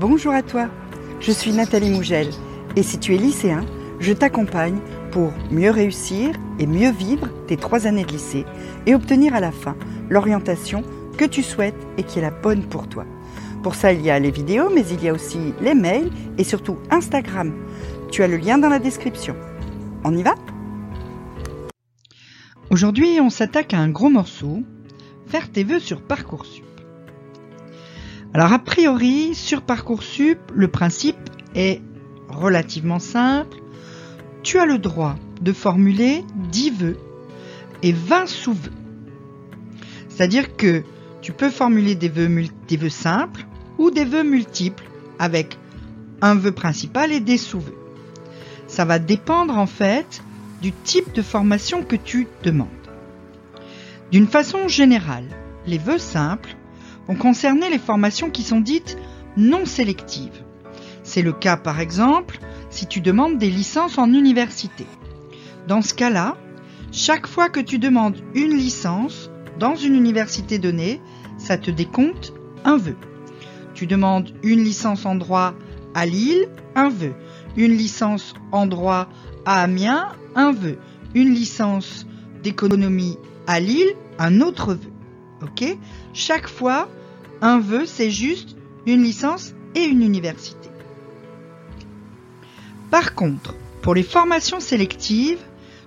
Bonjour à toi, je suis Nathalie Mougel et si tu es lycéen, je t'accompagne pour mieux réussir et mieux vivre tes trois années de lycée et obtenir à la fin l'orientation que tu souhaites et qui est la bonne pour toi. Pour ça, il y a les vidéos, mais il y a aussi les mails et surtout Instagram. Tu as le lien dans la description. On y va? Aujourd'hui, on s'attaque à un gros morceau, faire tes vœux sur Parcoursup. Alors a priori, sur Parcoursup, le principe est relativement simple. Tu as le droit de formuler 10 vœux et 20 sous-vœux. C'est-à-dire que tu peux formuler des vœux, des vœux simples ou des vœux multiples avec un vœu principal et des sous-vœux. Ça va dépendre en fait du type de formation que tu demandes. D'une façon générale, les vœux simples vont concerner les formations qui sont dites non sélectives. C'est le cas par exemple si tu demandes des licences en université. Dans ce cas-là, chaque fois que tu demandes une licence dans une université donnée, ça te décompte un vœu. Tu demandes une licence en droit à Lille, un vœu. Une licence en droit à Amiens, un vœu. Une licence d'économie à Lille, un autre vœu. Ok? Chaque fois, un vœu, c'est juste une licence et une université. Par contre, pour les formations sélectives,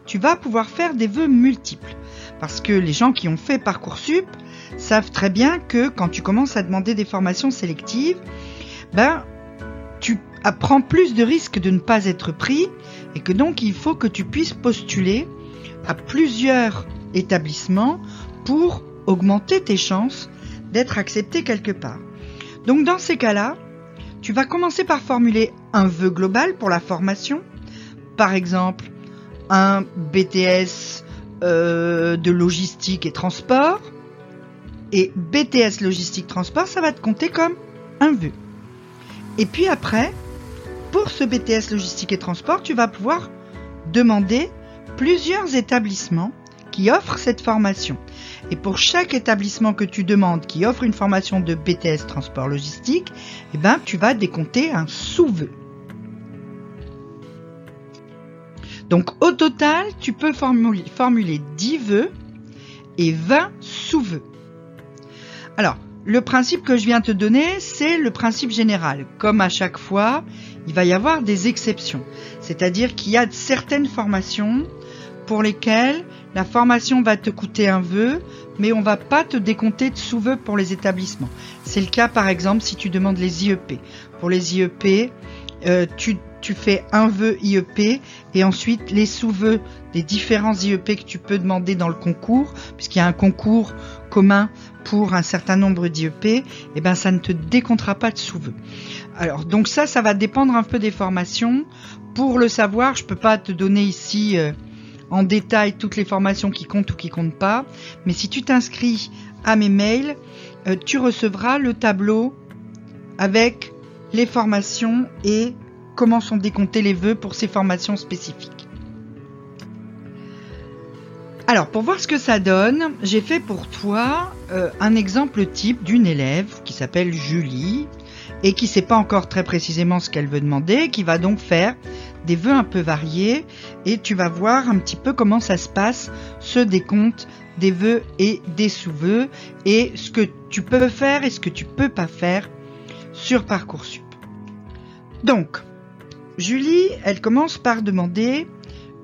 tu vas pouvoir faire des vœux multiples. Parce que les gens qui ont fait Parcoursup savent très bien que quand tu commences à demander des formations sélectives, ben, tu prends plus de risques de ne pas être pris et que donc il faut que tu puisses postuler à plusieurs établissements pour augmenter tes chances d'être accepté quelque part. Donc dans ces cas-là, tu vas commencer par formuler un vœu global pour la formation. Par exemple, un BTS euh, de logistique et transport. Et BTS logistique transport, ça va te compter comme un vœu. Et puis après, pour ce BTS logistique et transport, tu vas pouvoir demander plusieurs établissements qui offrent cette formation. Et pour chaque établissement que tu demandes qui offre une formation de BTS transport logistique, eh ben, tu vas décompter un sous-vœu. Donc au total, tu peux formuler, formuler 10 vœux et 20 sous-vœux. Alors, le principe que je viens te donner, c'est le principe général. Comme à chaque fois, il va y avoir des exceptions. C'est-à-dire qu'il y a certaines formations pour lesquelles la formation va te coûter un vœu, mais on va pas te décompter de sous-vœux pour les établissements. C'est le cas par exemple si tu demandes les IEP. Pour les IEP, euh, tu, fais un vœu IEP et ensuite les sous-vœux des différents IEP que tu peux demander dans le concours, puisqu'il y a un concours commun pour un certain nombre d'IEP, et eh ben ça ne te décomptera pas de sous-vœux. Alors donc ça, ça va dépendre un peu des formations. Pour le savoir, je peux pas te donner ici euh, en détail toutes les formations qui comptent ou qui comptent pas. Mais si tu t'inscris à mes mails, euh, tu recevras le tableau avec les formations et comment sont décomptés les vœux pour ces formations spécifiques. Alors, pour voir ce que ça donne, j'ai fait pour toi euh, un exemple type d'une élève qui s'appelle Julie et qui ne sait pas encore très précisément ce qu'elle veut demander, qui va donc faire des vœux un peu variés et tu vas voir un petit peu comment ça se passe, ce décompte des vœux et des sous-vœux et ce que tu peux faire et ce que tu peux pas faire sur Parcoursup. Donc, Julie, elle commence par demander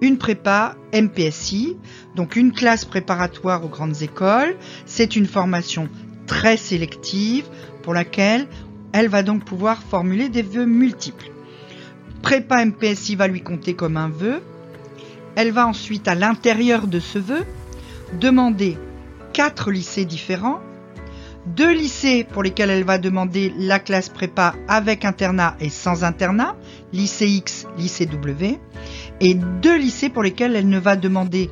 une prépa MPSI, donc une classe préparatoire aux grandes écoles. C'est une formation très sélective pour laquelle elle va donc pouvoir formuler des vœux multiples. Prépa MPSI va lui compter comme un vœu. Elle va ensuite, à l'intérieur de ce vœu, demander quatre lycées différents, deux lycées pour lesquels elle va demander la classe prépa avec internat et sans internat, lycée X, lycée W, et deux lycées pour lesquels elle ne va demander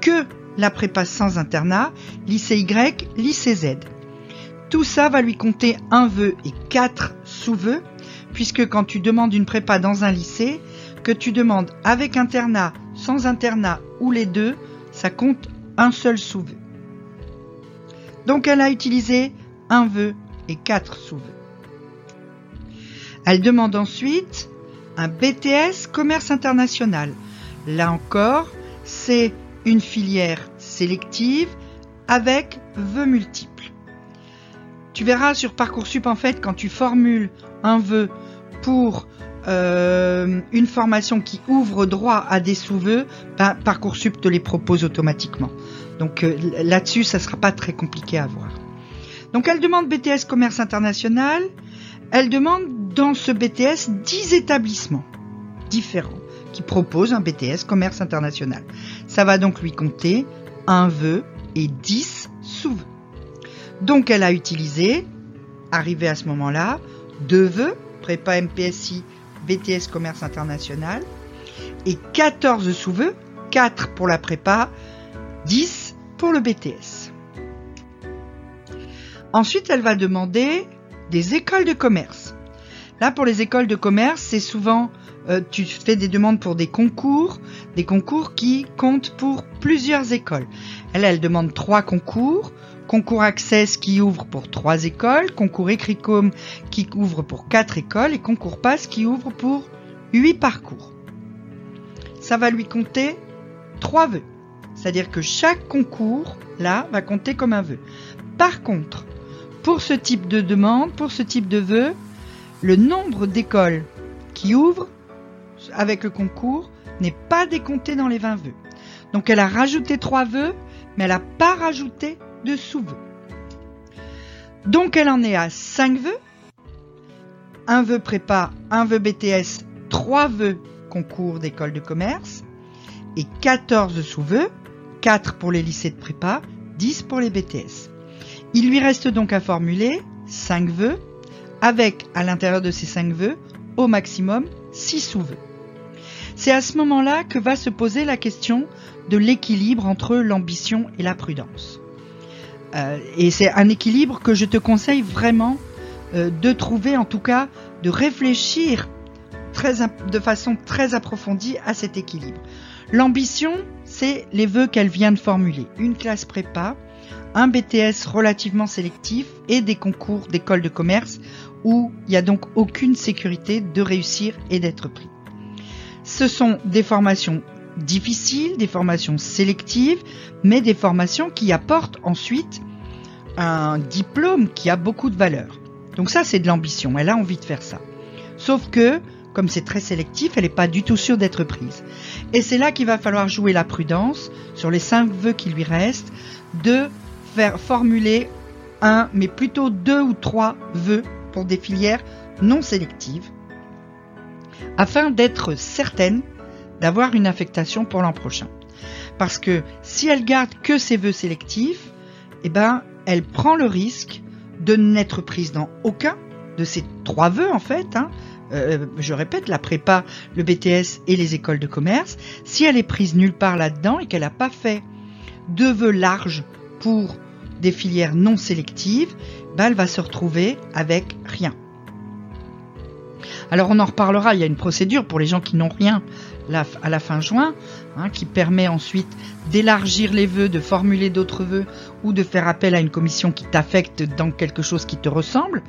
que la prépa sans internat, lycée Y, lycée Z. Tout ça va lui compter un vœu et quatre sous-vœux, puisque quand tu demandes une prépa dans un lycée, que tu demandes avec internat, sans internat ou les deux, ça compte un seul sous-vœu. Donc elle a utilisé un vœu et quatre sous-vœux. Elle demande ensuite un BTS commerce international. Là encore, c'est une filière sélective avec vœux multiples. Tu verras sur Parcoursup en fait quand tu formules un vœu pour euh, une formation qui ouvre droit à des sous-vœux, ben, Parcoursup te les propose automatiquement. Donc euh, là-dessus, ça ne sera pas très compliqué à voir. Donc elle demande BTS Commerce International. Elle demande dans ce BTS 10 établissements différents qui proposent un BTS Commerce International. Ça va donc lui compter un vœu et 10 sous-vœux. Donc elle a utilisé, arrivé à ce moment-là, deux vœux, prépa MPSI, BTS Commerce International, et 14 sous-vœux, 4 pour la prépa, 10 pour le BTS. Ensuite, elle va demander des écoles de commerce. Là, pour les écoles de commerce, c'est souvent, euh, tu fais des demandes pour des concours, des concours qui comptent pour plusieurs écoles. Elle, elle demande trois concours. Concours Access qui ouvre pour trois écoles, concours Écricom qui ouvre pour quatre écoles et concours Pass qui ouvre pour huit parcours. Ça va lui compter trois vœux. C'est-à-dire que chaque concours, là, va compter comme un vœu. Par contre, pour ce type de demande, pour ce type de vœu, le nombre d'écoles qui ouvrent avec le concours n'est pas décompté dans les 20 vœux. Donc elle a rajouté trois vœux, mais elle n'a pas rajouté de sous-vœux. Donc elle en est à 5 vœux. Un vœu prépa, un vœu BTS, trois vœux concours d'école de commerce et 14 sous-vœux, 4 pour les lycées de prépa, 10 pour les BTS. Il lui reste donc à formuler 5 vœux avec à l'intérieur de ces 5 vœux au maximum 6 sous-vœux. C'est à ce moment-là que va se poser la question de l'équilibre entre l'ambition et la prudence. Euh, et c'est un équilibre que je te conseille vraiment euh, de trouver, en tout cas de réfléchir de façon très approfondie à cet équilibre. L'ambition, c'est les vœux qu'elle vient de formuler. Une classe prépa, un BTS relativement sélectif et des concours d'école de commerce où il n'y a donc aucune sécurité de réussir et d'être pris. Ce sont des formations difficiles, des formations sélectives, mais des formations qui apportent ensuite un diplôme qui a beaucoup de valeur. Donc ça, c'est de l'ambition. Elle a envie de faire ça. Sauf que, comme c'est très sélectif, elle n'est pas du tout sûre d'être prise. Et c'est là qu'il va falloir jouer la prudence sur les cinq vœux qui lui restent, de faire formuler un, mais plutôt deux ou trois vœux pour des filières non sélectives, afin d'être certaine d'avoir une affectation pour l'an prochain. Parce que si elle garde que ses vœux sélectifs, eh ben, elle prend le risque de n'être prise dans aucun de ces trois vœux en fait. Hein. Euh, je répète, la prépa, le BTS et les écoles de commerce. Si elle est prise nulle part là-dedans et qu'elle n'a pas fait de vœux larges pour des filières non sélectives, elle va se retrouver avec rien. Alors on en reparlera, il y a une procédure pour les gens qui n'ont rien à la fin juin, hein, qui permet ensuite d'élargir les vœux, de formuler d'autres vœux ou de faire appel à une commission qui t'affecte dans quelque chose qui te ressemble.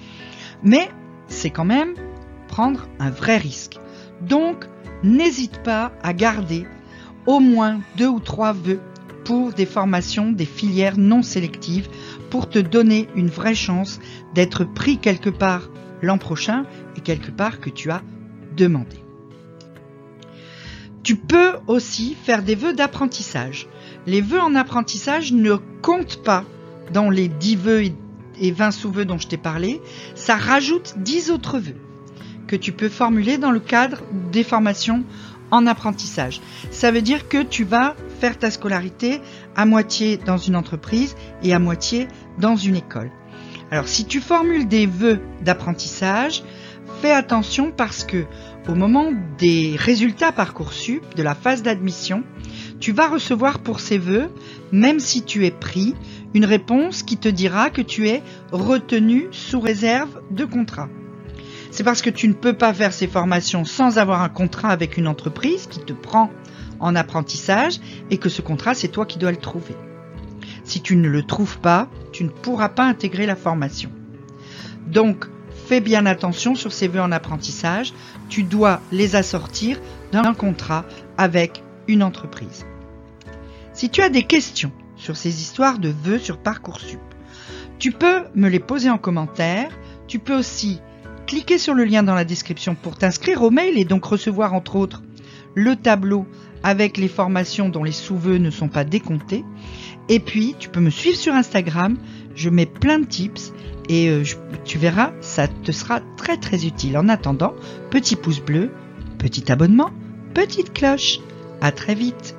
Mais c'est quand même prendre un vrai risque. Donc, n'hésite pas à garder au moins deux ou trois vœux des formations, des filières non sélectives, pour te donner une vraie chance d'être pris quelque part l'an prochain et quelque part que tu as demandé. Tu peux aussi faire des vœux d'apprentissage. Les vœux en apprentissage ne comptent pas dans les 10 vœux et 20 sous-vœux dont je t'ai parlé. Ça rajoute 10 autres vœux que tu peux formuler dans le cadre des formations en apprentissage. Ça veut dire que tu vas faire ta scolarité à moitié dans une entreprise et à moitié dans une école. Alors si tu formules des vœux d'apprentissage, fais attention parce que au moment des résultats Parcoursup de la phase d'admission, tu vas recevoir pour ces vœux, même si tu es pris, une réponse qui te dira que tu es retenu sous réserve de contrat. C'est parce que tu ne peux pas faire ces formations sans avoir un contrat avec une entreprise qui te prend en apprentissage et que ce contrat, c'est toi qui dois le trouver. Si tu ne le trouves pas, tu ne pourras pas intégrer la formation. Donc, fais bien attention sur ces vœux en apprentissage. Tu dois les assortir d'un contrat avec une entreprise. Si tu as des questions sur ces histoires de vœux sur Parcoursup, tu peux me les poser en commentaire. Tu peux aussi cliquer sur le lien dans la description pour t'inscrire au mail et donc recevoir entre autres le tableau avec les formations dont les sous-vœux ne sont pas décomptés. Et puis, tu peux me suivre sur Instagram. Je mets plein de tips et euh, tu verras, ça te sera très très utile. En attendant, petit pouce bleu, petit abonnement, petite cloche. À très vite.